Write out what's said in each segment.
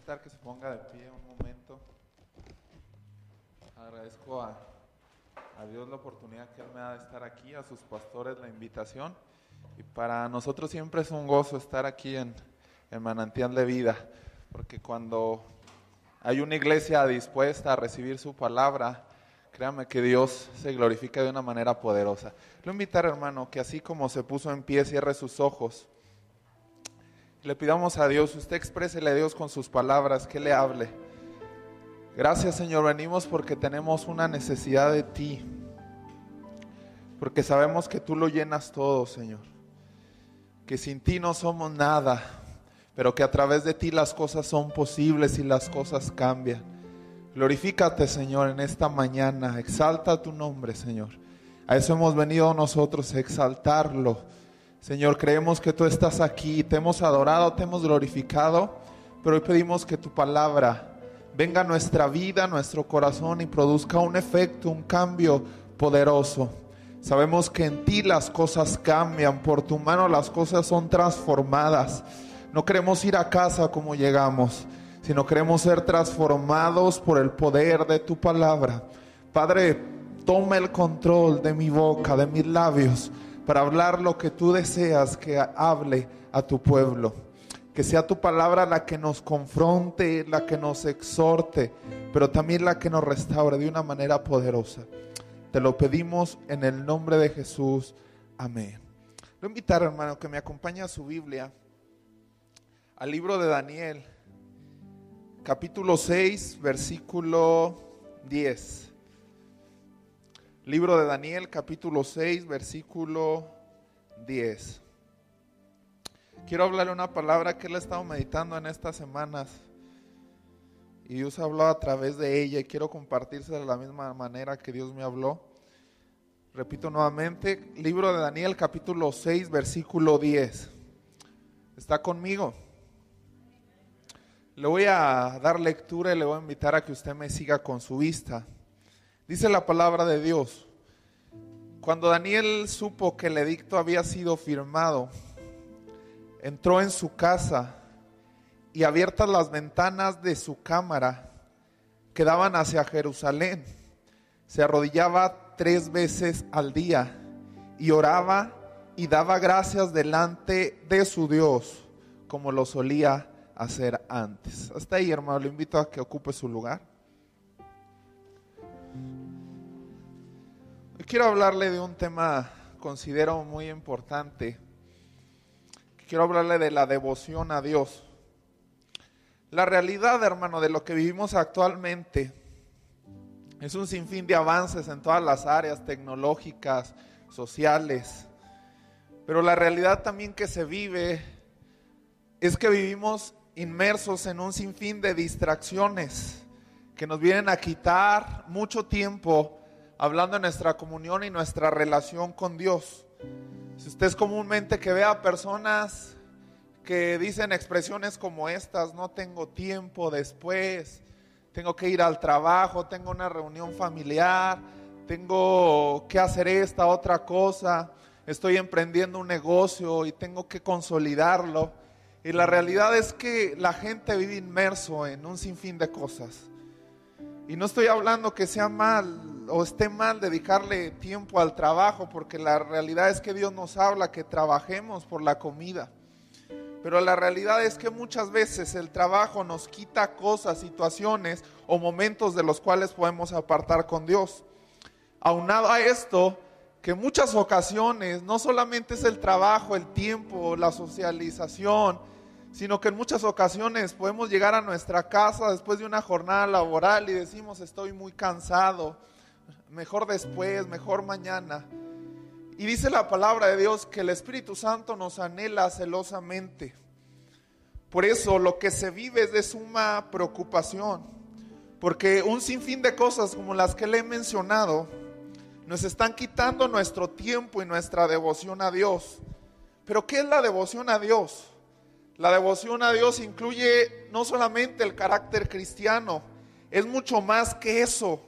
invitar que se ponga de pie un momento. Agradezco a, a Dios la oportunidad que Él me da de estar aquí, a sus pastores la invitación. Y para nosotros siempre es un gozo estar aquí en, en Manantial de Vida, porque cuando hay una iglesia dispuesta a recibir su palabra, créame que Dios se glorifica de una manera poderosa. Lo invitar, hermano, que así como se puso en pie, cierre sus ojos. Le pidamos a Dios, usted exprésele a Dios con sus palabras, que le hable. Gracias Señor, venimos porque tenemos una necesidad de ti. Porque sabemos que tú lo llenas todo, Señor. Que sin ti no somos nada, pero que a través de ti las cosas son posibles y las cosas cambian. Glorifícate, Señor, en esta mañana. Exalta tu nombre, Señor. A eso hemos venido nosotros, a exaltarlo Señor, creemos que tú estás aquí, te hemos adorado, te hemos glorificado, pero hoy pedimos que tu palabra venga a nuestra vida, a nuestro corazón y produzca un efecto, un cambio poderoso. Sabemos que en ti las cosas cambian, por tu mano las cosas son transformadas. No queremos ir a casa como llegamos, sino queremos ser transformados por el poder de tu palabra. Padre, toma el control de mi boca, de mis labios para hablar lo que tú deseas que hable a tu pueblo. Que sea tu palabra la que nos confronte, la que nos exhorte, pero también la que nos restaure de una manera poderosa. Te lo pedimos en el nombre de Jesús. Amén. Lo invitar, hermano, que me acompañe a su Biblia, al libro de Daniel, capítulo 6, versículo 10. Libro de Daniel, capítulo 6, versículo 10. Quiero hablarle una palabra que él ha estado meditando en estas semanas. Y Dios habló a través de ella y quiero compartirse de la misma manera que Dios me habló. Repito nuevamente, libro de Daniel capítulo 6, versículo 10. ¿Está conmigo? Le voy a dar lectura y le voy a invitar a que usted me siga con su vista. Dice la palabra de Dios, cuando Daniel supo que el edicto había sido firmado, entró en su casa y abiertas las ventanas de su cámara que daban hacia Jerusalén, se arrodillaba tres veces al día y oraba y daba gracias delante de su Dios, como lo solía hacer antes. Hasta ahí, hermano, le invito a que ocupe su lugar. Quiero hablarle de un tema, considero muy importante. Quiero hablarle de la devoción a Dios. La realidad, hermano, de lo que vivimos actualmente es un sinfín de avances en todas las áreas tecnológicas, sociales. Pero la realidad también que se vive es que vivimos inmersos en un sinfín de distracciones que nos vienen a quitar mucho tiempo hablando de nuestra comunión y nuestra relación con Dios. Si usted es comúnmente que vea personas que dicen expresiones como estas, no tengo tiempo después, tengo que ir al trabajo, tengo una reunión familiar, tengo que hacer esta otra cosa, estoy emprendiendo un negocio y tengo que consolidarlo. Y la realidad es que la gente vive inmerso en un sinfín de cosas. Y no estoy hablando que sea mal o esté mal dedicarle tiempo al trabajo, porque la realidad es que Dios nos habla que trabajemos por la comida. Pero la realidad es que muchas veces el trabajo nos quita cosas, situaciones o momentos de los cuales podemos apartar con Dios. Aunado a esto, que muchas ocasiones no solamente es el trabajo, el tiempo, la socialización, sino que en muchas ocasiones podemos llegar a nuestra casa después de una jornada laboral y decimos estoy muy cansado, mejor después, mejor mañana. Y dice la palabra de Dios que el Espíritu Santo nos anhela celosamente. Por eso lo que se vive es de suma preocupación, porque un sinfín de cosas como las que le he mencionado nos están quitando nuestro tiempo y nuestra devoción a Dios. Pero ¿qué es la devoción a Dios? La devoción a Dios incluye no solamente el carácter cristiano, es mucho más que eso.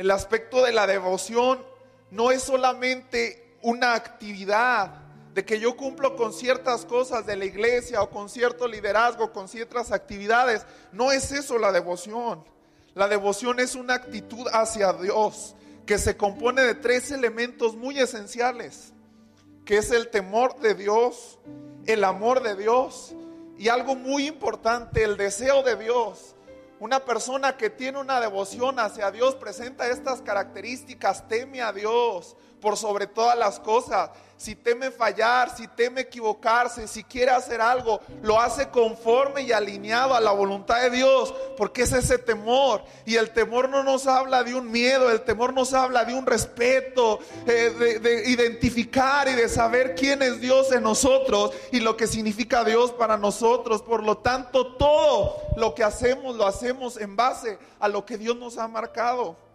El aspecto de la devoción no es solamente una actividad, de que yo cumplo con ciertas cosas de la iglesia o con cierto liderazgo, con ciertas actividades. No es eso la devoción. La devoción es una actitud hacia Dios que se compone de tres elementos muy esenciales, que es el temor de Dios, el amor de Dios y algo muy importante, el deseo de Dios. Una persona que tiene una devoción hacia Dios presenta estas características, teme a Dios por sobre todas las cosas si teme fallar, si teme equivocarse, si quiere hacer algo, lo hace conforme y alineado a la voluntad de Dios, porque es ese temor. Y el temor no nos habla de un miedo, el temor nos habla de un respeto, eh, de, identificar y de saber quién es Dios en nosotros y lo que significa Dios para nosotros. Por lo tanto, todo lo que hacemos lo hacemos en base a lo que Dios nos ha marcado.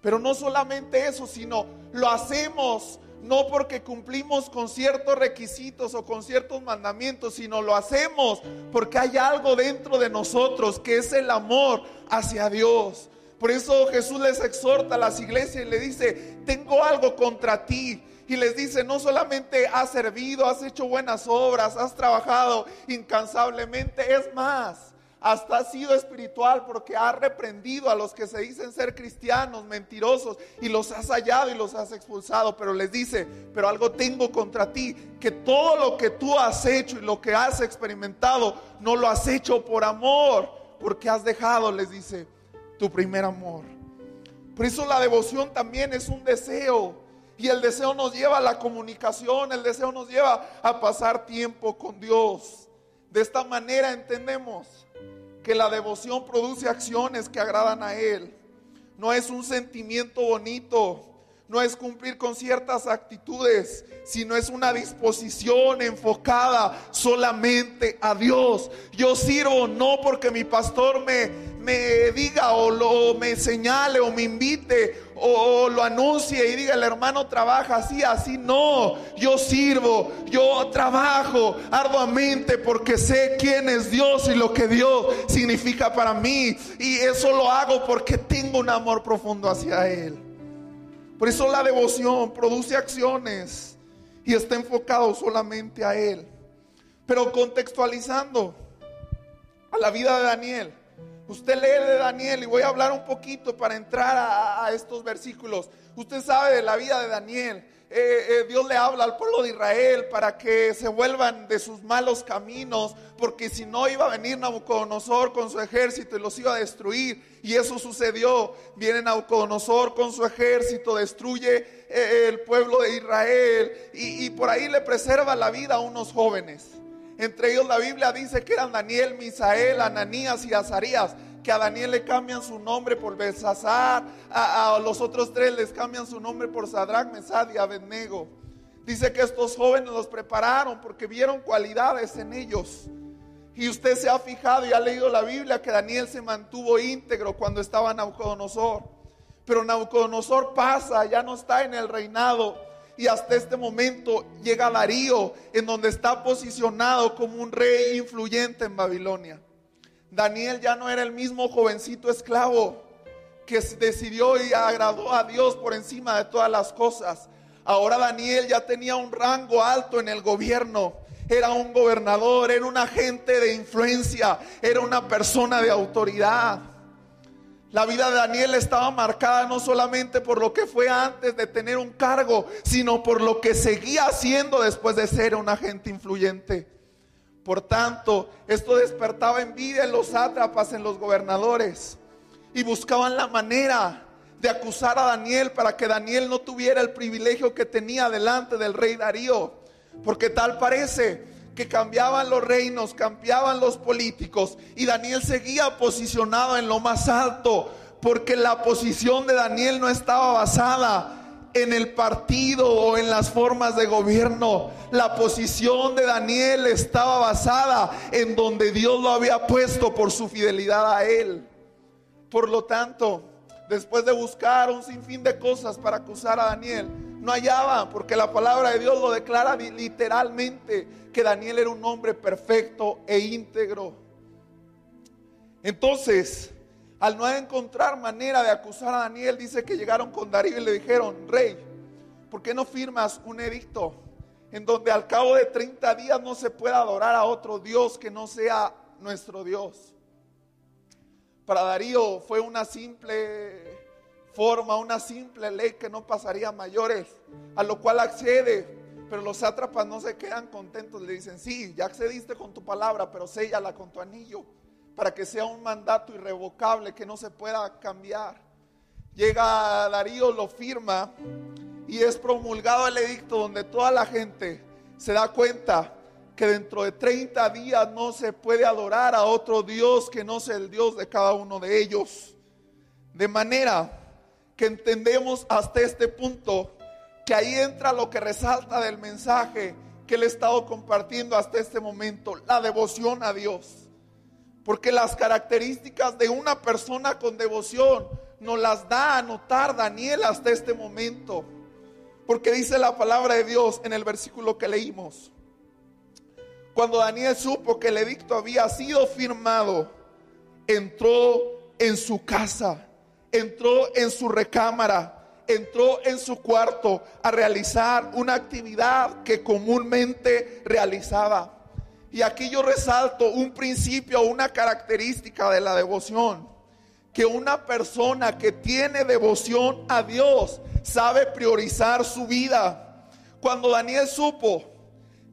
Pero no solamente eso, sino lo hacemos no porque cumplimos con ciertos requisitos o con ciertos mandamientos, sino lo hacemos porque hay algo dentro de nosotros que es el amor hacia Dios. Por eso Jesús les exhorta a las iglesias y le dice, tengo algo contra ti. Y les dice, no solamente has servido, has hecho buenas obras, has trabajado incansablemente, es más, hasta ha sido espiritual porque ha reprendido a los que se dicen ser cristianos, mentirosos, y los has hallado y los has expulsado. Pero les dice, pero algo tengo contra ti, que todo lo que tú has hecho y lo que has experimentado, no lo has hecho por amor, porque has dejado, les dice, tu primer amor. Por eso la devoción también es un deseo. Y el deseo nos lleva a la comunicación, el deseo nos lleva a pasar tiempo con Dios. De esta manera entendemos que la devoción produce acciones que agradan a Él. No es un sentimiento bonito, no es cumplir con ciertas actitudes, sino es una disposición enfocada solamente a Dios. Yo sirvo no porque mi pastor me, me diga o lo, me señale o me invite o, lo anuncie y diga el hermano trabaja así, así. No, yo sirvo, yo trabajo arduamente porque sé quién es Dios y lo que Dios significa para mí. Y eso lo hago porque tengo un amor profundo hacia Él. Por eso la devoción produce acciones y está enfocado solamente a Él. Pero contextualizando a la vida de Daniel. Usted lee de Daniel y voy a hablar un poquito para entrar a, estos versículos. Usted sabe de la vida de Daniel. Eh, eh, Dios le habla al pueblo de Israel para que se vuelvan de sus malos caminos, porque si no iba a venir Nabucodonosor con su ejército y los iba a destruir. Y eso sucedió. Viene Nabucodonosor con su ejército, destruye eh, el pueblo de Israel y, y por ahí le preserva la vida a unos jóvenes. Entre ellos la Biblia dice que eran Daniel, Misael, Ananías y Azarías. Que a Daniel le cambian su nombre por Belsasar, a, los otros tres les cambian su nombre por Sadrach, Mesad y Abednego. Dice que estos jóvenes los prepararon porque vieron cualidades en ellos. Y usted se ha fijado y ha leído la Biblia que Daniel se mantuvo íntegro cuando estaba Nabucodonosor. Pero Nabucodonosor pasa, ya no está en el reinado y hasta este momento llega Darío, en donde está posicionado como un rey influyente en Babilonia. Daniel ya no era el mismo jovencito esclavo que decidió y agradó a Dios por encima de todas las cosas. Ahora Daniel ya tenía un rango alto en el gobierno. Era un gobernador, era un agente de influencia, era una persona de autoridad. La vida de Daniel estaba marcada no solamente por lo que fue antes de tener un cargo, sino por lo que seguía haciendo después de ser un agente influyente. Por tanto, esto despertaba envidia en los sátrapas, en los gobernadores, y buscaban la manera de acusar a Daniel para que Daniel no tuviera el privilegio que tenía delante del rey Darío. Porque tal parece que cambiaban los reinos, cambiaban los políticos y Daniel seguía posicionado en lo más alto porque la posición de Daniel no estaba basada en el partido o en las formas de gobierno. La posición de Daniel estaba basada en donde Dios lo había puesto por su fidelidad a él. Por lo tanto, después de buscar un sinfín de cosas para acusar a Daniel, no hallaban, porque la palabra de Dios lo declara literalmente, que Daniel era un hombre perfecto e íntegro. Entonces, al no encontrar manera de acusar a Daniel, dice que llegaron con Darío y le dijeron, rey, ¿por qué no firmas un edicto en donde al cabo de 30 días no se pueda adorar a otro Dios que no sea nuestro Dios. Para Darío fue una simple forma, una simple ley que no pasaría a mayores, a lo cual accede, pero los sátrapas no se quedan contentos, le dicen, sí, ya accediste con tu palabra, pero séllala con tu anillo, para que sea un mandato irrevocable que no se pueda cambiar. Llega Darío, lo firma y es promulgado el edicto donde toda la gente se da cuenta que dentro de 30 días no se puede adorar a otro Dios que no sea el Dios de cada uno de ellos. De manera que entendemos hasta este punto que ahí entra lo que resalta del mensaje que le he estado compartiendo hasta este momento, la devoción a Dios. Porque las características de una persona con devoción nos las da a notar Daniel hasta este momento. Porque dice la palabra de Dios en el versículo que leímos. Cuando Daniel supo que el edicto había sido firmado, entró en su casa, entró en su recámara, entró en su cuarto a realizar una actividad que comúnmente realizaba. Y aquí yo resalto un principio, una característica de la devoción que una persona que tiene devoción a Dios sabe priorizar su vida. Cuando Daniel supo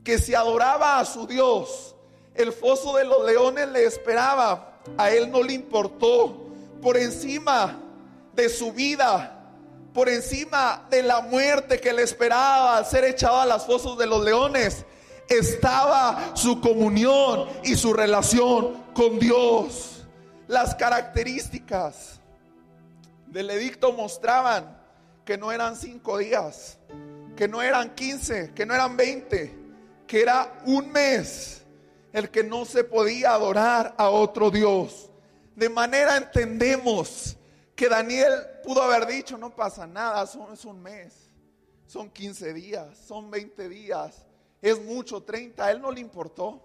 que si adoraba a su Dios, el foso de los leones le esperaba, a él no le importó. Por encima de su vida, por encima de la muerte que le esperaba al ser echado a las fosos de los leones, estaba su comunión y su relación con Dios. Las características del edicto mostraban que no eran cinco días, que no eran quince, que no eran veinte, que era un mes el que no se podía adorar a otro Dios. De manera entendemos que Daniel pudo haber dicho, no pasa nada, son, es un mes, son 15 días, son 20 días, es mucho, 30, a él no le importó.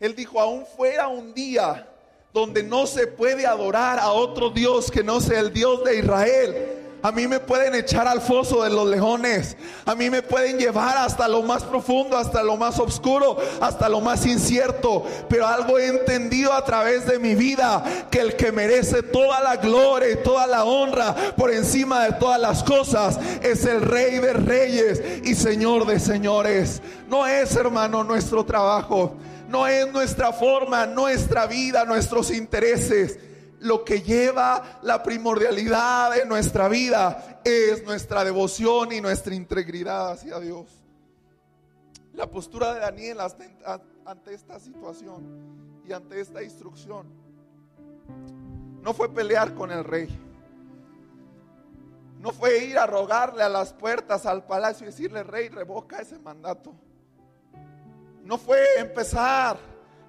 Él dijo, aún fuera un día, donde no se puede adorar a otro Dios que no sea el Dios de Israel. A mí me pueden echar al foso de los leones. A mí me pueden llevar hasta lo más profundo, hasta lo más oscuro, hasta lo más incierto. Pero algo he entendido a través de mi vida, que el que merece toda la gloria y toda la honra por encima de todas las cosas es el rey de reyes y señor de señores. No es, hermano, nuestro trabajo no es nuestra forma, nuestra vida, nuestros intereses. Lo que lleva la primordialidad de nuestra vida es nuestra devoción y nuestra integridad hacia Dios. La postura de Daniel ante esta situación y ante esta instrucción no fue pelear con el rey. No fue ir a rogarle a las puertas al palacio y decirle, rey, revoca ese mandato. No fue empezar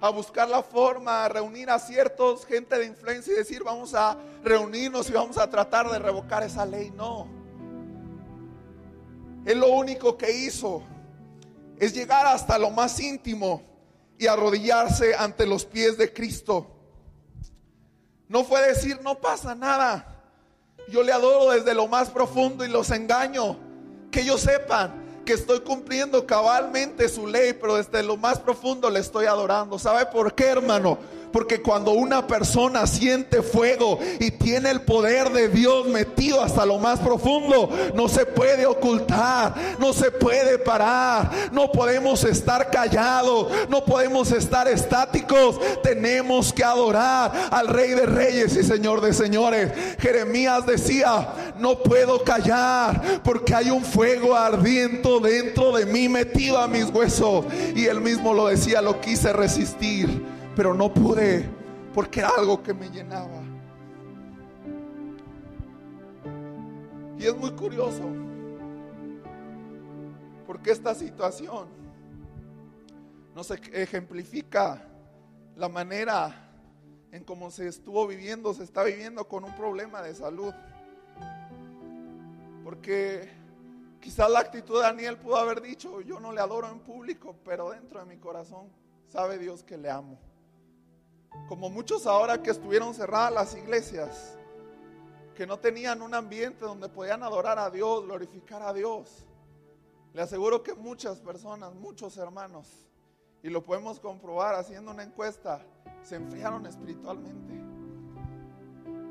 a buscar la forma, a reunir a ciertos gente de influencia y decir vamos a reunirnos y vamos a tratar de revocar esa ley. No. Él lo único que hizo es llegar hasta lo más íntimo y arrodillarse ante los pies de Cristo. No fue decir no pasa nada. Yo le adoro desde lo más profundo y los engaño. Que ellos sepan que estoy cumpliendo cabalmente su ley, pero desde lo más profundo le estoy adorando. ¿Sabe por qué, hermano? Porque cuando una persona siente fuego y tiene el poder de Dios metido hasta lo más profundo, no se puede ocultar, no se puede parar, no podemos estar callados, no podemos estar estáticos, tenemos que adorar al Rey de Reyes y Señor de Señores. Jeremías decía, no puedo callar porque hay un fuego ardiente dentro de mí metido a mis huesos. Y él mismo lo decía, lo quise resistir pero no pude porque era algo que me llenaba. Y es muy curioso, porque esta situación nos ejemplifica la manera en cómo se estuvo viviendo, se está viviendo con un problema de salud. Porque quizás la actitud de Daniel pudo haber dicho, yo no le adoro en público, pero dentro de mi corazón sabe Dios que le amo como muchos ahora que estuvieron cerradas las iglesias, que no tenían un ambiente donde podían adorar a Dios, glorificar a Dios. Le aseguro que muchas personas, muchos hermanos, y lo podemos comprobar haciendo una encuesta, se enfriaron espiritualmente.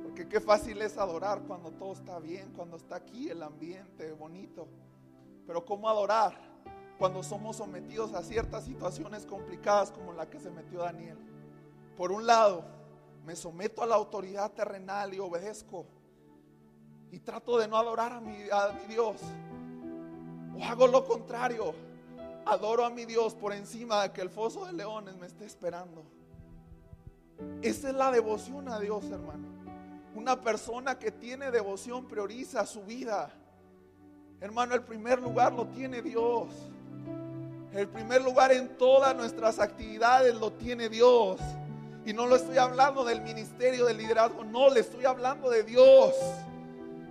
Porque qué fácil es adorar cuando todo está bien, cuando está aquí el ambiente bonito. Pero ¿cómo adorar cuando somos sometidos a ciertas situaciones complicadas como la que se metió Daniel? Por un lado, me someto a la autoridad terrenal y obedezco. Y trato de no adorar a mi, Dios. O hago lo contrario. Adoro a mi Dios por encima de que el foso de leones me esté esperando. Esa es la devoción a Dios, hermano. Una persona que tiene devoción prioriza su vida. Hermano, el primer lugar lo tiene Dios. El primer lugar en todas nuestras actividades lo tiene Dios. Y no lo estoy hablando del ministerio del liderazgo, no, le estoy hablando de Dios.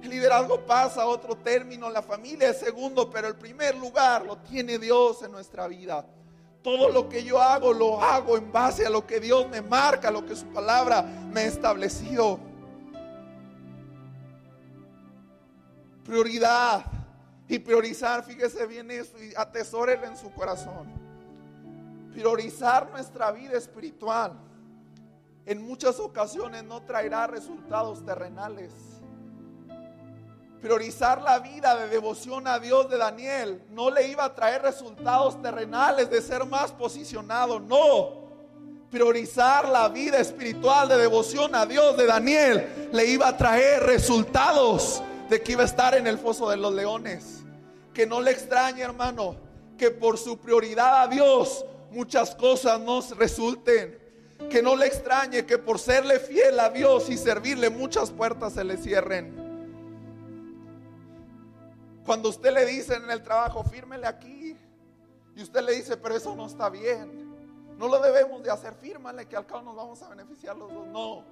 El liderazgo pasa a otro término, la familia es segundo, pero el primer lugar lo tiene Dios en nuestra vida. Todo lo que yo hago lo hago en base a lo que Dios me marca, lo que su palabra me ha establecido. Prioridad y priorizar, fíjese bien eso y atesórelo en su corazón. Priorizar nuestra vida espiritual en muchas ocasiones no traerá resultados terrenales priorizar la vida de devoción a Dios de Daniel no le iba a traer resultados terrenales de ser más posicionado, no. Priorizar la vida espiritual de devoción a Dios de Daniel le iba a traer resultados de que iba a estar en el foso de los leones. Que no le extrañe, hermano, que por su prioridad a Dios muchas cosas nos resulten. Que no le extrañe que por serle fiel a Dios y servirle muchas puertas se le cierren. Cuando usted le dice en el trabajo, fírmele aquí. Y usted le dice, pero eso no está bien. No lo debemos de hacer, fírmale que al cabo nos vamos a beneficiar los dos. No.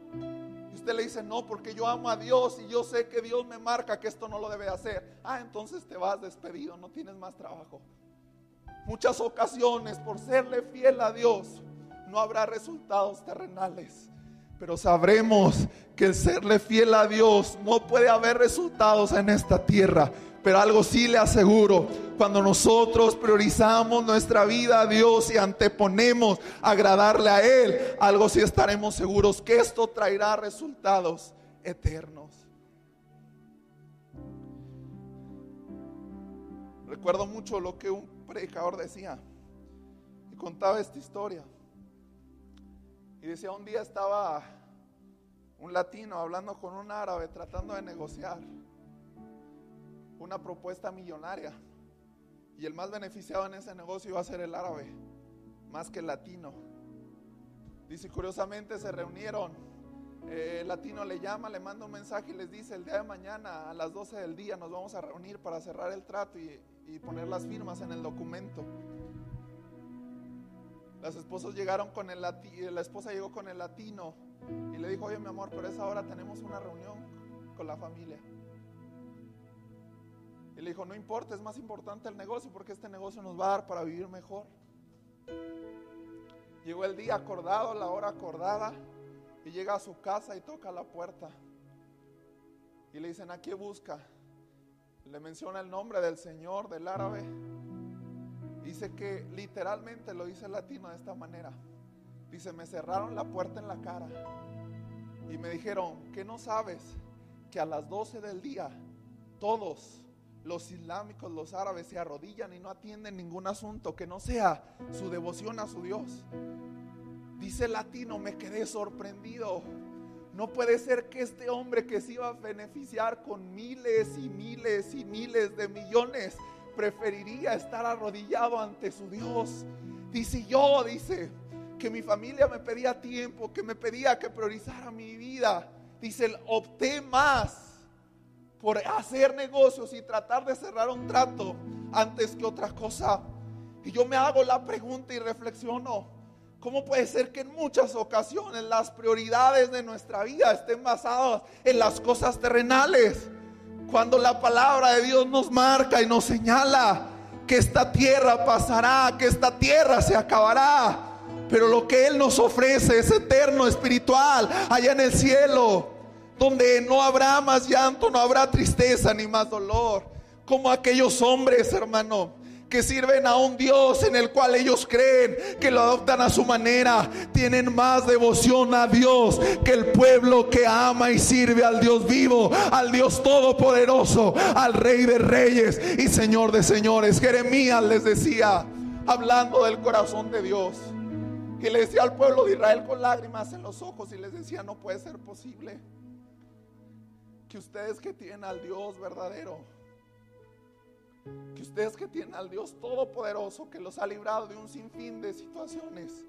Y usted le dice, no, porque yo amo a Dios y yo sé que Dios me marca que esto no lo debe hacer. Ah, entonces te vas despedido, no tienes más trabajo. Muchas ocasiones, por serle fiel a Dios, no habrá resultados terrenales. Pero sabremos que el serle fiel a Dios no puede haber resultados en esta tierra pero algo sí le aseguro, cuando nosotros priorizamos nuestra vida a Dios y anteponemos agradarle a Él, algo sí estaremos seguros que esto traerá resultados eternos. Recuerdo mucho lo que un predicador decía y contaba esta historia. Y decía, un día estaba un latino hablando con un árabe tratando de negociar una propuesta millonaria. Y el más beneficiado en ese negocio iba a ser el árabe, más que el latino. Dice, curiosamente se reunieron. Eh, el latino le llama, le manda un mensaje y les dice, el día de mañana a las 12 del día nos vamos a reunir para cerrar el trato y, y poner las firmas en el documento. Las esposas llegaron con el latino, la esposa llegó con el latino y le dijo, oye mi amor, por esa hora tenemos una reunión con la familia. Y le dijo, no importa, es más importante el negocio porque este negocio nos va a dar para vivir mejor. Llegó el día acordado, la hora acordada, y llega a su casa y toca la puerta. Y le dicen, ¿a qué busca? Le menciona el nombre del Señor, del árabe. Dice que literalmente lo dice el latino de esta manera. Dice, me cerraron la puerta en la cara y me dijeron, ¿qué no sabes? Que a las 12 del día todos los islámicos, los árabes se arrodillan y no atienden ningún asunto que no sea su devoción a su Dios. Dice el latino, me quedé sorprendido. No puede ser que este hombre que se iba a beneficiar con miles y miles y miles de millones preferiría estar arrodillado ante su Dios. Dice yo, dice, que mi familia me pedía tiempo, que me pedía que priorizara mi vida. Dice, opté más por hacer negocios y tratar de cerrar un trato antes que otra cosa. Y yo me hago la pregunta y reflexiono, ¿cómo puede ser que en muchas ocasiones las prioridades de nuestra vida estén basadas en las cosas terrenales? Cuando la palabra de Dios nos marca y nos señala que esta tierra pasará, que esta tierra se acabará, pero lo que Él nos ofrece es eterno, espiritual, allá en el cielo donde no habrá más llanto, no habrá tristeza ni más dolor, como aquellos hombres, hermano, que sirven a un Dios en el cual ellos creen, que lo adoptan a su manera, tienen más devoción a Dios que el pueblo que ama y sirve al Dios vivo, al Dios todopoderoso, al Rey de Reyes y Señor de Señores. Jeremías les decía, hablando del corazón de Dios, y le decía al pueblo de Israel con lágrimas en los ojos y les decía, no puede ser posible que ustedes que tienen al Dios verdadero, que ustedes que tienen al Dios todopoderoso que los ha librado de un sinfín de situaciones,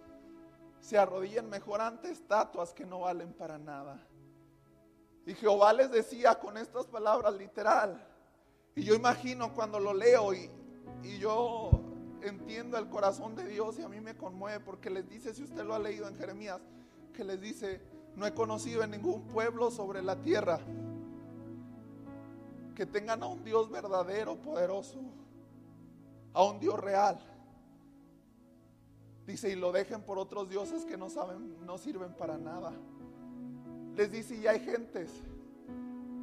se arrodillen mejor ante estatuas que no valen para nada. Y Jehová les decía con estas palabras literal. Y yo imagino cuando lo leo y, y yo entiendo el corazón de Dios y a mí me conmueve porque les dice, si usted lo ha leído en Jeremías, que les dice, no he conocido en ningún pueblo sobre la tierra que tengan a un Dios verdadero, poderoso, a un Dios real. Dice, y lo dejen por otros dioses que no saben, no sirven para nada. Les dice, y hay gentes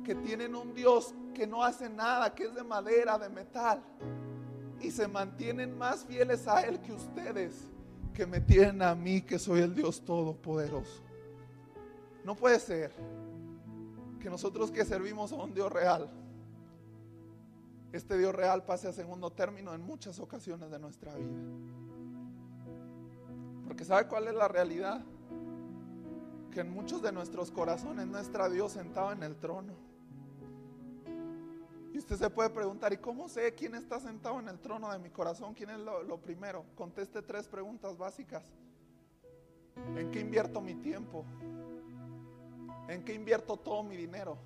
que tienen un Dios que no hace nada, que es de madera, de metal, y se mantienen más fieles a Él que ustedes, que me tienen a mí, que soy el Dios todopoderoso. No puede ser que nosotros que servimos a un Dios real, este Dios real pase a segundo término en muchas ocasiones de nuestra vida. Porque ¿sabe cuál es la realidad? Que en muchos de nuestros corazones nuestra Dios sentado en el trono. Y usted se puede preguntar, ¿y cómo sé quién está sentado en el trono de mi corazón? ¿Quién es lo, lo primero? Conteste tres preguntas básicas. ¿En qué invierto mi tiempo? ¿En qué invierto todo mi dinero?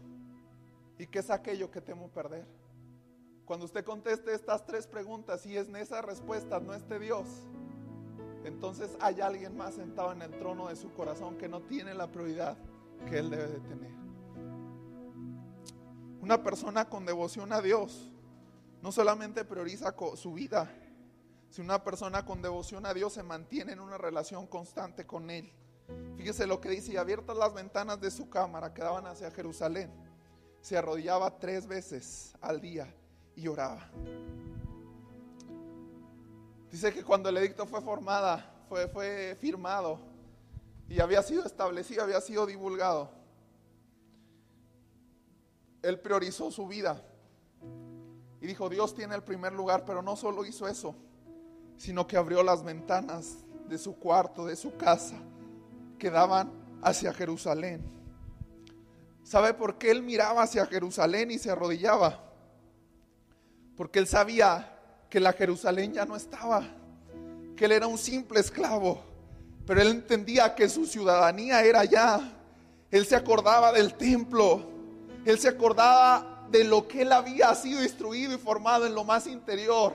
¿Y qué es aquello que temo perder? Cuando usted conteste estas tres preguntas y en esa respuesta no esté Dios, entonces hay alguien más sentado en el trono de su corazón que no tiene la prioridad que él debe de tener. Una persona con devoción a Dios no solamente prioriza su vida, sino una persona con devoción a Dios se mantiene en una relación constante con Él. Fíjese lo que dice, y abiertas las ventanas de su cámara que daban hacia Jerusalén, se arrodillaba tres veces al día y oraba. Dice que cuando el edicto fue formada, fue, fue firmado y había sido establecido, había sido divulgado, él priorizó su vida y dijo, Dios tiene el primer lugar, pero no solo hizo eso, sino que abrió las ventanas de su cuarto, de su casa, que daban hacia Jerusalén. ¿Sabe por qué él miraba hacia Jerusalén y se arrodillaba? Porque él sabía que la Jerusalén ya no estaba, que él era un simple esclavo, pero él entendía que su ciudadanía era allá. Él se acordaba del templo, él se acordaba de lo que él había sido instruido y formado en lo más interior,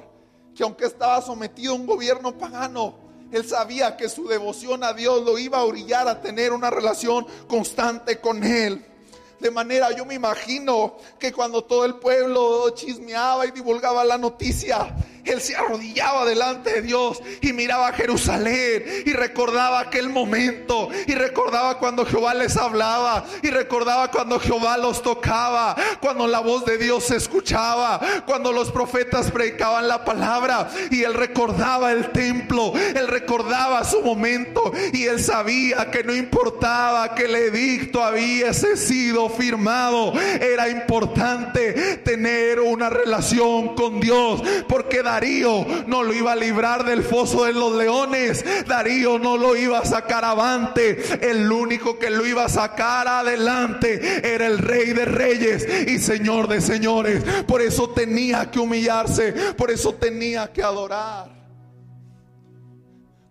que aunque estaba sometido a un gobierno pagano, él sabía que su devoción a Dios lo iba a orillar a tener una relación constante con él. De manera, yo me imagino que cuando todo el pueblo chismeaba y divulgaba la noticia, él se arrodillaba delante de Dios y miraba a Jerusalén y recordaba aquel momento y recordaba cuando Jehová les hablaba y recordaba cuando Jehová los tocaba, cuando la voz de Dios se escuchaba, cuando los profetas predicaban la palabra y él recordaba el templo, él recordaba su momento y él sabía que no importaba que el edicto había sido firmado, era importante tener una relación con Dios porque Darío no lo iba a librar del foso de los leones. Darío no lo iba a sacar avante. El único que lo iba a sacar adelante era el rey de reyes y señor de señores. Por eso tenía que humillarse. Por eso tenía que adorar.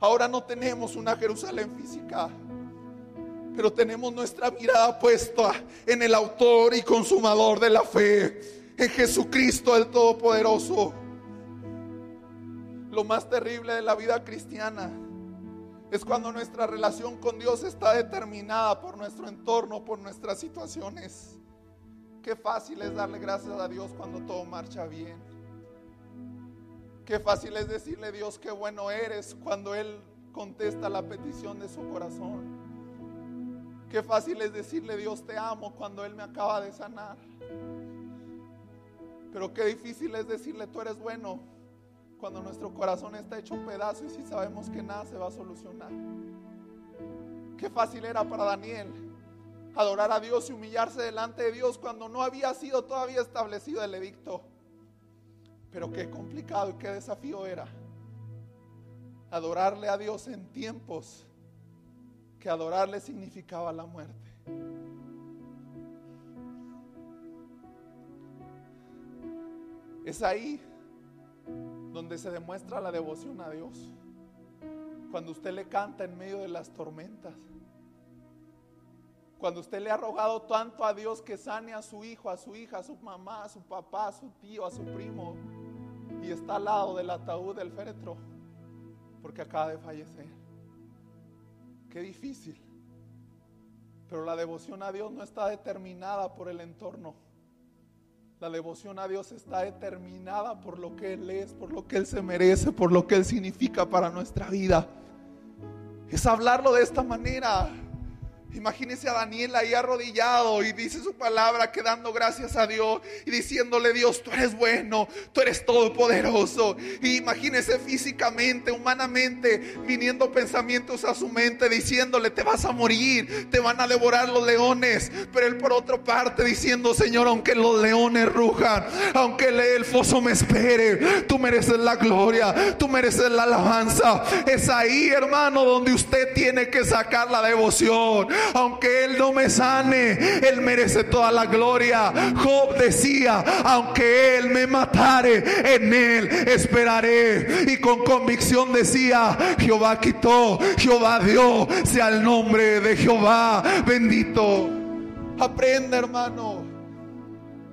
Ahora no tenemos una Jerusalén física pero tenemos nuestra mirada puesta en el autor y consumador de la fe, en Jesucristo el Todopoderoso. Lo más terrible de la vida cristiana es cuando nuestra relación con Dios está determinada por nuestro entorno, por nuestras situaciones. Qué fácil es darle gracias a Dios cuando todo marcha bien. Qué fácil es decirle Dios qué bueno eres cuando Él contesta la petición de su corazón. Qué fácil es decirle Dios te amo cuando Él me acaba de sanar. Pero qué difícil es decirle tú eres bueno Cuando nuestro corazón está hecho un pedazo y si sabemos que nada se va a solucionar. Qué fácil era para Daniel adorar a Dios y humillarse delante de Dios cuando no había sido todavía establecido el edicto. Pero qué complicado y qué desafío era adorarle a Dios en tiempos que adorarle significaba la muerte. Es ahí donde se demuestra la devoción a Dios. Cuando usted le canta en medio de las tormentas. Cuando usted le ha rogado tanto a Dios que sane a su hijo, a su hija, a su mamá, a su papá, a su tío, a su primo. Y está al lado del ataúd del féretro. Porque acaba de fallecer. Qué difícil. Pero la devoción a Dios no está determinada por el entorno. La devoción a Dios está determinada por lo que Él es, por lo que Él se merece, por lo que Él significa para nuestra vida. Es hablarlo de esta manera. Imagínese a Daniel ahí arrodillado y dice su palabra que dando gracias a Dios y diciéndole Dios, tú eres bueno, tú eres todopoderoso. Y imagínese físicamente, humanamente, viniendo pensamientos a su mente diciéndole, te vas a morir, te van a devorar los leones. Pero él por otra parte diciendo, Señor, aunque los leones rujan, aunque el foso me espere, tú mereces la gloria, tú mereces la alabanza. Es ahí, hermano, donde usted tiene que sacar la devoción aunque Él no me sane, Él merece toda la gloria. Job decía, aunque Él me matare, en Él esperaré. Y con convicción decía, Jehová quitó, Jehová dio, sea el nombre de Jehová bendito. Aprenda, hermano,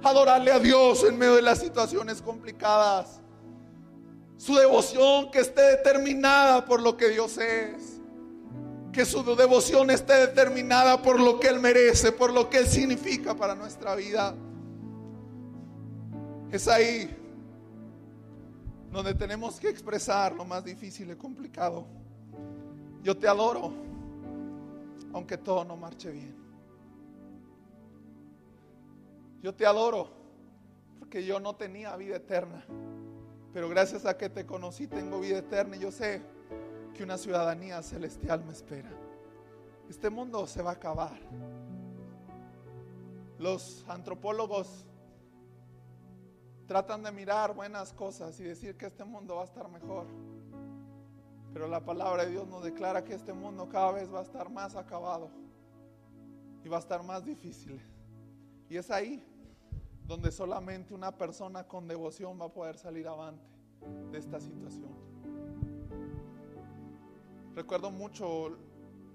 adorarle a Dios en medio de las situaciones complicadas. Su devoción que esté determinada por lo que Dios es que su devoción esté determinada por lo que Él merece, por lo que Él significa para nuestra vida. Es ahí donde tenemos que expresar lo más difícil y complicado. Yo te adoro, aunque todo no marche bien. Yo te adoro porque yo no tenía vida eterna, pero gracias a que te conocí tengo vida eterna y yo sé que una ciudadanía celestial me espera. Este mundo se va a acabar. Los antropólogos tratan de mirar buenas cosas y decir que este mundo va a estar mejor. Pero la palabra de Dios nos declara que este mundo cada vez va a estar más acabado y va a estar más difícil. Y es ahí donde solamente una persona con devoción va a poder salir avante de esta situación. Recuerdo mucho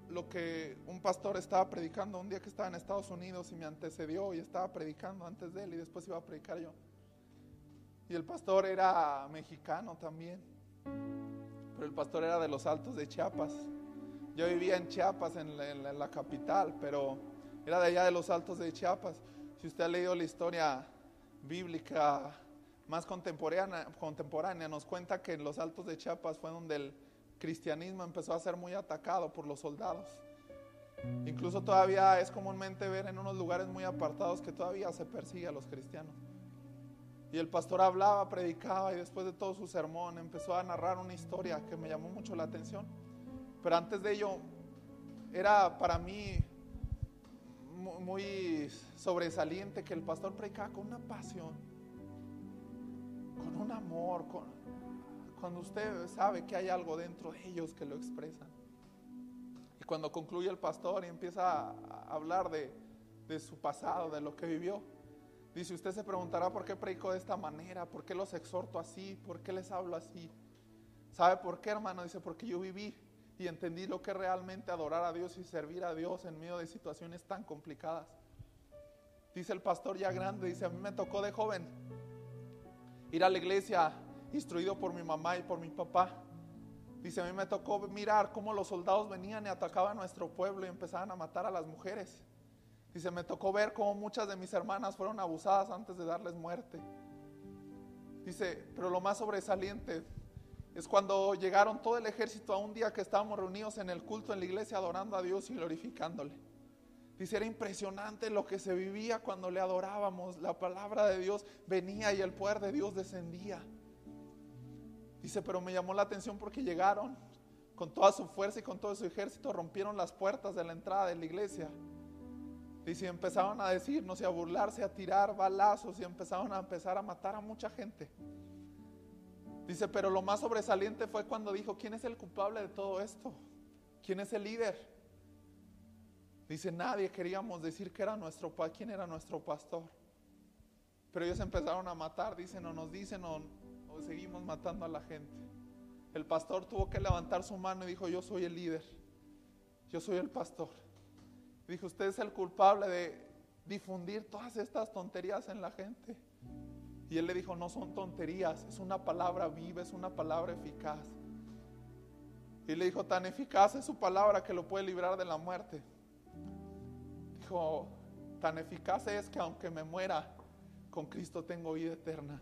lo que un pastor estaba predicando un día que estaba en Estados Unidos y me antecedió y estaba predicando antes de él y después iba a predicar yo. Y el pastor era mexicano también, pero el pastor era de los altos de Chiapas. Yo vivía en Chiapas, en la, capital, pero era de allá de los altos de Chiapas. Si usted ha leído la historia bíblica más contemporánea, contemporánea, nos cuenta que en los altos de Chiapas fue donde el cristianismo empezó a ser muy atacado por los soldados. Incluso todavía es comúnmente ver en unos lugares muy apartados que todavía se persigue a los cristianos. Y el pastor hablaba, predicaba y después de todo su sermón empezó a narrar una historia que me llamó mucho la atención. Pero antes de ello, era para mí muy sobresaliente que el pastor predicaba con una pasión, con un amor, con, cuando usted sabe que hay algo dentro de ellos que lo expresan. Y cuando concluye el pastor y empieza a hablar de, de su pasado, de lo que vivió, dice, usted se preguntará por qué predico de esta manera, por qué los exhorto así, por qué les hablo así. ¿Sabe por qué, hermano? Dice, porque yo viví y entendí lo que realmente adorar a Dios y servir a Dios en medio de situaciones tan complicadas. Dice el pastor ya grande, dice, a mí me tocó de joven ir a la iglesia instruido por mi mamá y por mi papá. Dice, a mí me tocó mirar cómo los soldados venían y atacaban nuestro pueblo y empezaban a matar a las mujeres. Dice, me tocó ver cómo muchas de mis hermanas fueron abusadas antes de darles muerte. Dice, pero lo más sobresaliente es cuando llegaron todo el ejército a un día que estábamos reunidos en el culto en la iglesia adorando a Dios y glorificándole. Dice, era impresionante lo que se vivía cuando le adorábamos. La palabra de Dios venía y el poder de Dios descendía. Dice, pero me llamó la atención porque llegaron con toda su fuerza y con todo su ejército, rompieron las puertas de la entrada de la iglesia. Dice, empezaron a decirnos y a burlarse, a tirar balazos y empezaron a empezar a matar a mucha gente. Dice, pero lo más sobresaliente fue cuando dijo, ¿quién es el culpable de todo esto? ¿Quién es el líder? Dice, nadie queríamos decir que era nuestro, quién era nuestro pastor. Pero ellos empezaron a matar, dicen, o nos dicen, o seguimos matando a la gente. El pastor tuvo que levantar su mano y dijo, yo soy el líder, yo soy el pastor. Dijo, usted es el culpable de difundir todas estas tonterías en la gente. Y él le dijo, no son tonterías, es una palabra viva, es una palabra eficaz. Y le dijo, tan eficaz es su palabra que lo puede librar de la muerte. Dijo, tan eficaz es que aunque me muera, con Cristo tengo vida eterna.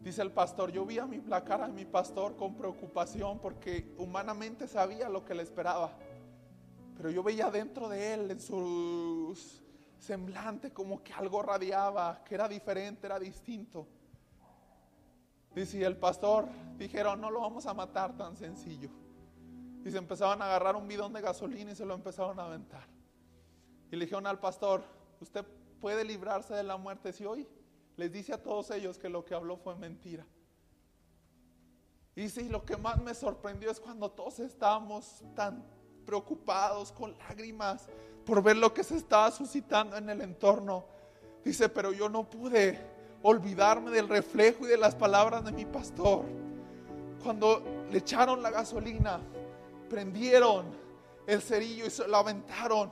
Dice el pastor, yo vi a mi, la cara de mi pastor con preocupación porque humanamente sabía lo que le esperaba. Pero yo veía dentro de él, en su semblante, como que algo radiaba, que era diferente, era distinto. Dice, el pastor dijeron, no lo vamos a matar tan sencillo. Y se empezaban a agarrar un bidón de gasolina y se lo empezaron a aventar. Y le dijeron al pastor, usted puede librarse de la muerte si hoy les dice a todos ellos que lo que habló fue mentira. Y sí, lo que más me sorprendió es cuando todos estábamos tan preocupados, con lágrimas, por ver lo que se estaba suscitando en el entorno. Dice, pero yo no pude olvidarme del reflejo y de las palabras de mi pastor. Cuando le echaron la gasolina, prendieron el cerillo y se lo aventaron.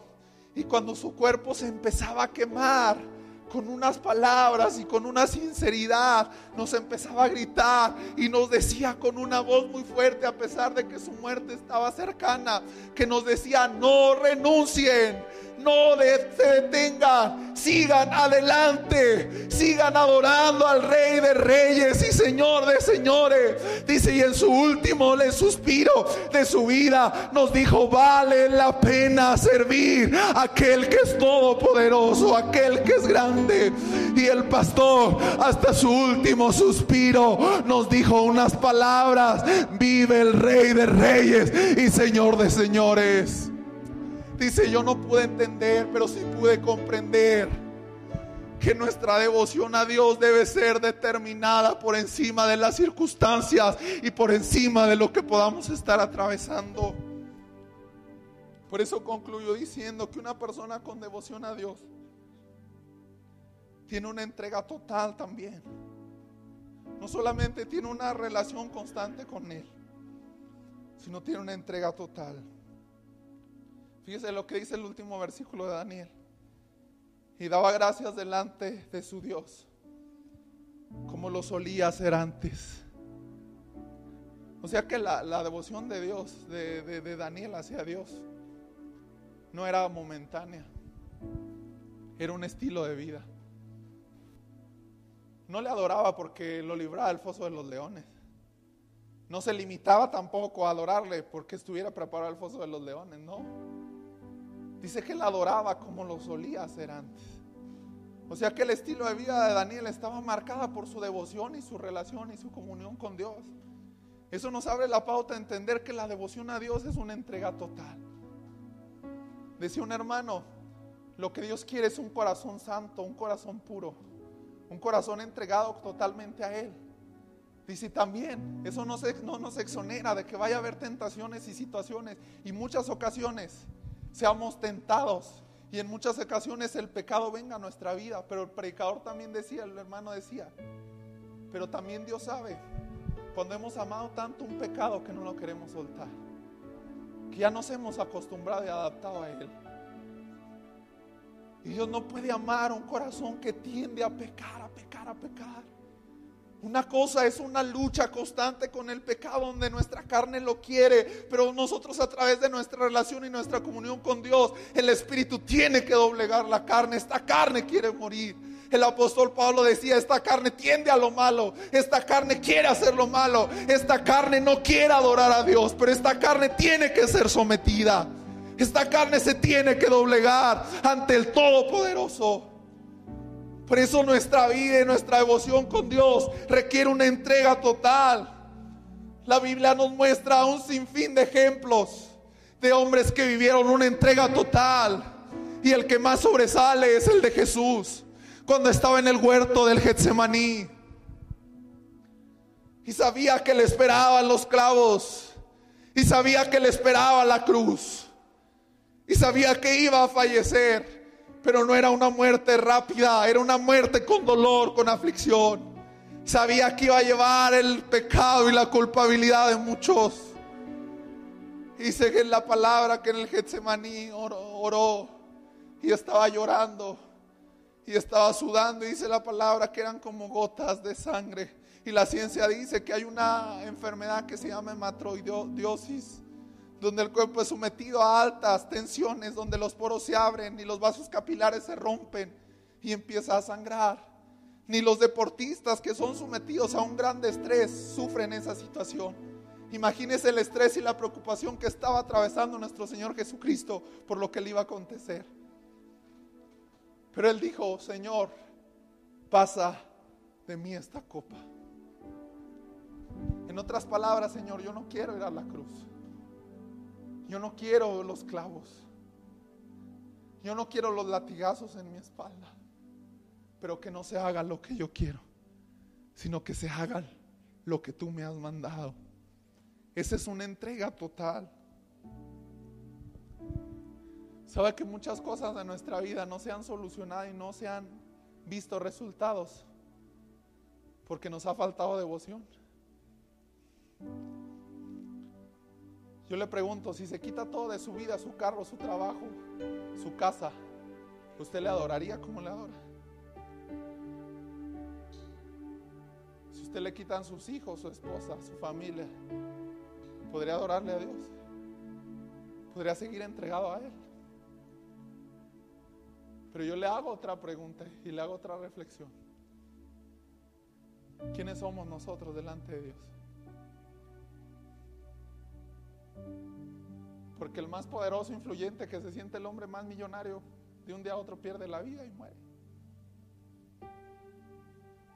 Y cuando su cuerpo se empezaba a quemar, con unas palabras y con una sinceridad nos empezaba a gritar y nos decía con una voz muy fuerte a pesar de que su muerte estaba cercana, que nos decía, no renuncien, no se detengan, sigan adelante, sigan adorando al Rey de Reyes y Señor de Señores. Dice, y en su último le suspiro de su vida nos dijo, vale la pena servir a aquel que es todopoderoso, aquel que es grande. Y el pastor hasta su último suspiro nos dijo unas palabras, vive el Rey de Reyes y Señor de Señores. Dice, yo no pude entender, pero sí pude comprender que nuestra devoción a Dios debe ser determinada por encima de las circunstancias y por encima de lo que podamos estar atravesando. Por eso concluyo diciendo que una persona con devoción a Dios tiene una entrega total también. No solamente tiene una relación constante con Él, sino tiene una entrega total. Fíjese lo que dice el último versículo de Daniel. Y daba gracias delante de su Dios, como lo solía hacer antes. O sea que la, devoción de Dios, de, de Daniel hacia Dios, no era momentánea, era un estilo de vida. No le adoraba porque lo libraba del foso de los leones. No se limitaba tampoco a adorarle porque estuviera preparado el foso de los leones, no. Dice que él adoraba como lo solía hacer antes. O sea que el estilo de vida de Daniel estaba marcada por su devoción y su relación y su comunión con Dios. Eso nos abre la pauta a entender que la devoción a Dios es una entrega total. Decía un hermano, lo que Dios quiere es un corazón santo, un corazón puro, un corazón entregado totalmente a Él. Dice también, eso no, no nos exonera de que vaya a haber tentaciones y situaciones y muchas ocasiones seamos tentados. Y en muchas ocasiones el pecado venga a nuestra vida. Pero el predicador también decía, el hermano decía, pero también Dios sabe cuando hemos amado tanto un pecado que no lo queremos soltar. Que ya nos hemos acostumbrado y adaptado a Él. Y Dios no puede amar un corazón que tiende a pecar, a pecar, a pecar. Una cosa es una lucha constante con el pecado donde nuestra carne lo quiere, pero nosotros a través de nuestra relación y nuestra comunión con Dios, el Espíritu tiene que doblegar la carne. Esta carne quiere morir. El apóstol Pablo decía, esta carne tiende a lo malo, esta carne quiere hacer lo malo, esta carne no quiere adorar a Dios, pero esta carne tiene que ser sometida. Esta carne se tiene que doblegar ante el Todopoderoso. Por eso nuestra vida y nuestra devoción con Dios requiere una entrega total. La Biblia nos muestra un sinfín de ejemplos de hombres que vivieron una entrega total. Y el que más sobresale es el de Jesús, cuando estaba en el huerto del Getsemaní. Y sabía que le esperaban los clavos. Y sabía que le esperaba la cruz. Y sabía que iba a fallecer. Pero no era una muerte rápida, era una muerte con dolor, con aflicción. Sabía que iba a llevar el pecado y la culpabilidad de muchos. Dice que en la palabra que en el Getsemaní oró, y estaba llorando y estaba sudando. Y dice la palabra que eran como gotas de sangre. Y la ciencia dice que hay una enfermedad que se llama hematroidiosis, donde el cuerpo es sometido a altas tensiones, donde los poros se abren y los vasos capilares se rompen y empieza a sangrar. Ni los deportistas que son sometidos a un gran estrés sufren esa situación. Imagínese el estrés y la preocupación que estaba atravesando nuestro Señor Jesucristo por lo que le iba a acontecer. Pero él dijo, Señor, pasa de mí esta copa. En otras palabras, Señor, yo no quiero ir a la cruz. Yo no quiero los clavos. Yo no quiero los latigazos en mi espalda. Pero que no se haga lo que yo quiero, sino que se haga lo que tú me has mandado. Esa es una entrega total. Sabe que muchas cosas de nuestra vida no se han solucionado y no se han visto resultados porque nos ha faltado devoción. Yo le pregunto, si se quita todo de su vida, su carro, su trabajo, su casa, ¿usted le adoraría como le adora? Si usted le quitan sus hijos, su esposa, su familia, podría adorarle a Dios. Podría seguir entregado a Él. Pero yo le hago otra pregunta y le hago otra reflexión. ¿Quiénes somos nosotros delante de Dios? Porque el más poderoso, influyente, que se siente el hombre más millonario, de un día a otro pierde la vida y muere.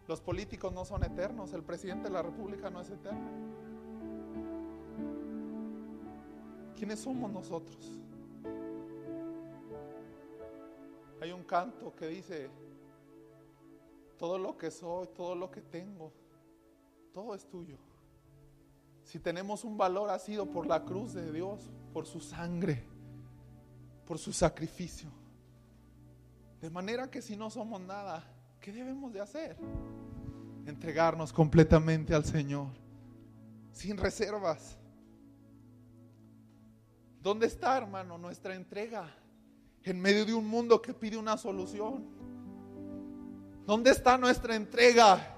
Los políticos no son eternos, el presidente de la República no es eterno. ¿Quiénes somos nosotros? Hay un canto que dice, todo lo que soy, todo lo que tengo, todo es tuyo. Si tenemos un valor ha sido por la cruz de Dios, por su sangre, por su sacrificio. De manera que si no somos nada, ¿qué debemos de hacer? Entregarnos completamente al Señor, sin reservas. ¿Dónde está, hermano, nuestra entrega? En medio de un mundo que pide una solución. ¿Dónde está nuestra entrega?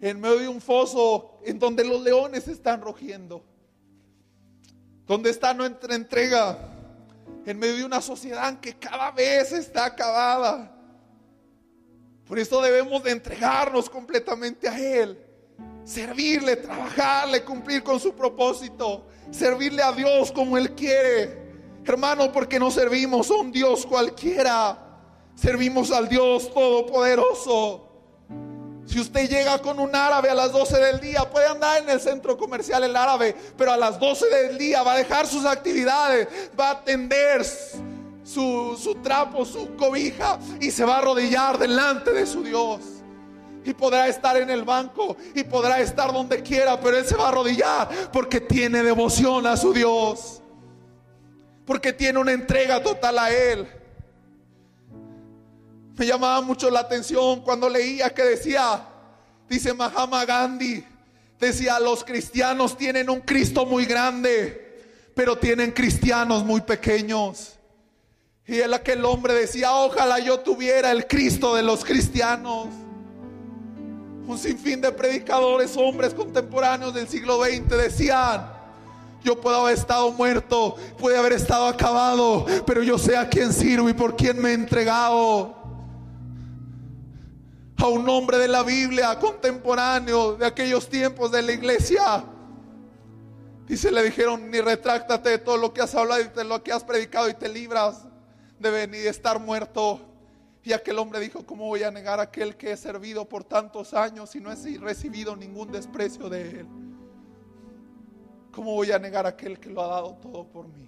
En medio de un foso en donde los leones están rugiendo. ¿Dónde está nuestra entrega? En medio de una sociedad que cada vez está acabada. Por eso debemos de entregarnos completamente a Él. Servirle, trabajarle, cumplir con su propósito servirle a Dios como Él quiere. Hermano, porque no servimos a un Dios cualquiera, servimos al Dios Todopoderoso. Si usted llega con un árabe a las 12 del día, puede andar en el centro comercial el árabe, pero a las 12 del día va a dejar sus actividades, va a atender su, su trapo, su cobija y se va a arrodillar delante de su Dios y podrá estar en el banco y podrá estar donde quiera, pero él se va a arrodillar porque tiene devoción a su Dios, porque tiene una entrega total a él. Me llamaba mucho la atención cuando leía que decía, dice Mahama Gandhi, decía, los cristianos tienen un Cristo muy grande, pero tienen cristianos muy pequeños. Y él aquel hombre decía, ojalá yo tuviera el Cristo de los cristianos un sinfín de predicadores, hombres contemporáneos del siglo XX decían, yo puedo haber estado muerto, puede haber estado acabado, pero yo sé a quién sirvo y por quién me he entregado. A un hombre de la Biblia contemporáneo de aquellos tiempos de la iglesia. Dice, le dijeron, ni retráctate de todo lo que has hablado y de lo que has predicado y te libras de venir a estar muerto. Y aquel hombre dijo, ¿cómo voy a negar a aquel que he servido por tantos años y no he recibido ningún desprecio de él? ¿Cómo voy a negar a aquel que lo ha dado todo por mí?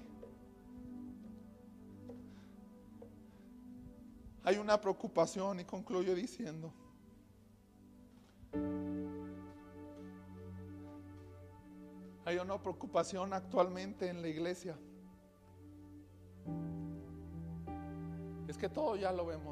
Hay una preocupación y concluyo diciendo, hay una preocupación actualmente en la iglesia. Es que todo ya lo vemos